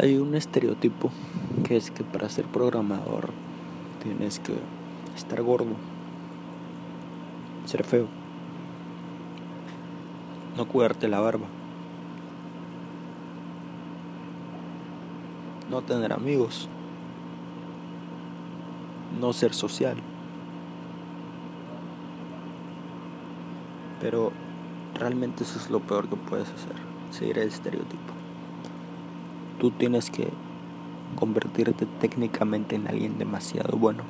Hay un estereotipo que es que para ser programador tienes que estar gordo, ser feo, no cuidarte la barba, no tener amigos, no ser social. Pero realmente eso es lo peor que puedes hacer, seguir el estereotipo. Tú tienes que convertirte técnicamente en alguien demasiado bueno.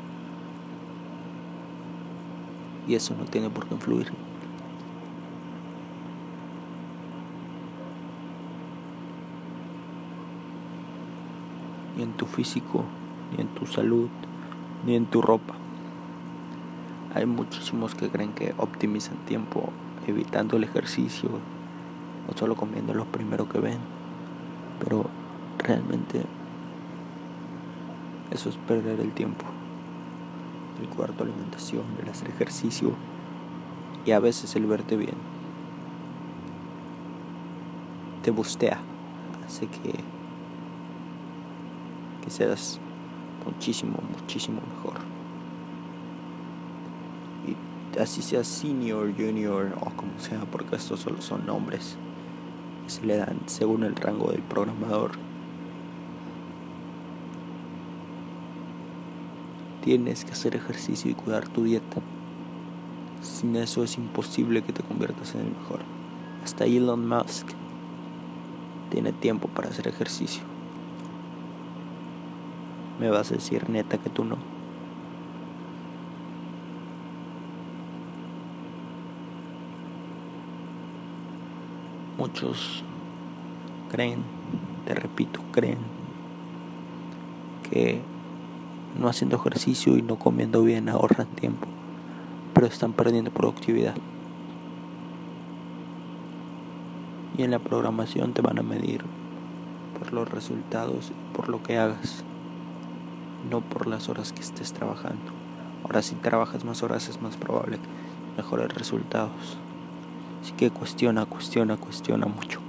Y eso no tiene por qué influir. Ni en tu físico, ni en tu salud, ni en tu ropa. Hay muchísimos que creen que optimizan tiempo evitando el ejercicio o solo comiendo lo primero que ven. Pero realmente eso es perder el tiempo. El cuarto alimentación, el hacer ejercicio y a veces el verte bien. Te bustea, hace que, que seas muchísimo, muchísimo mejor. Y así sea senior, junior o como sea, porque estos solo son nombres que se le dan según el rango del programador. Tienes que hacer ejercicio y cuidar tu dieta. Sin eso es imposible que te conviertas en el mejor. Hasta Elon Musk tiene tiempo para hacer ejercicio. Me vas a decir neta que tú no. Muchos creen, te repito, creen que no haciendo ejercicio y no comiendo bien ahorran tiempo, pero están perdiendo productividad. Y en la programación te van a medir por los resultados y por lo que hagas, no por las horas que estés trabajando. Ahora si trabajas más horas es más probable que mejores resultados. Así que cuestiona, cuestiona, cuestiona mucho.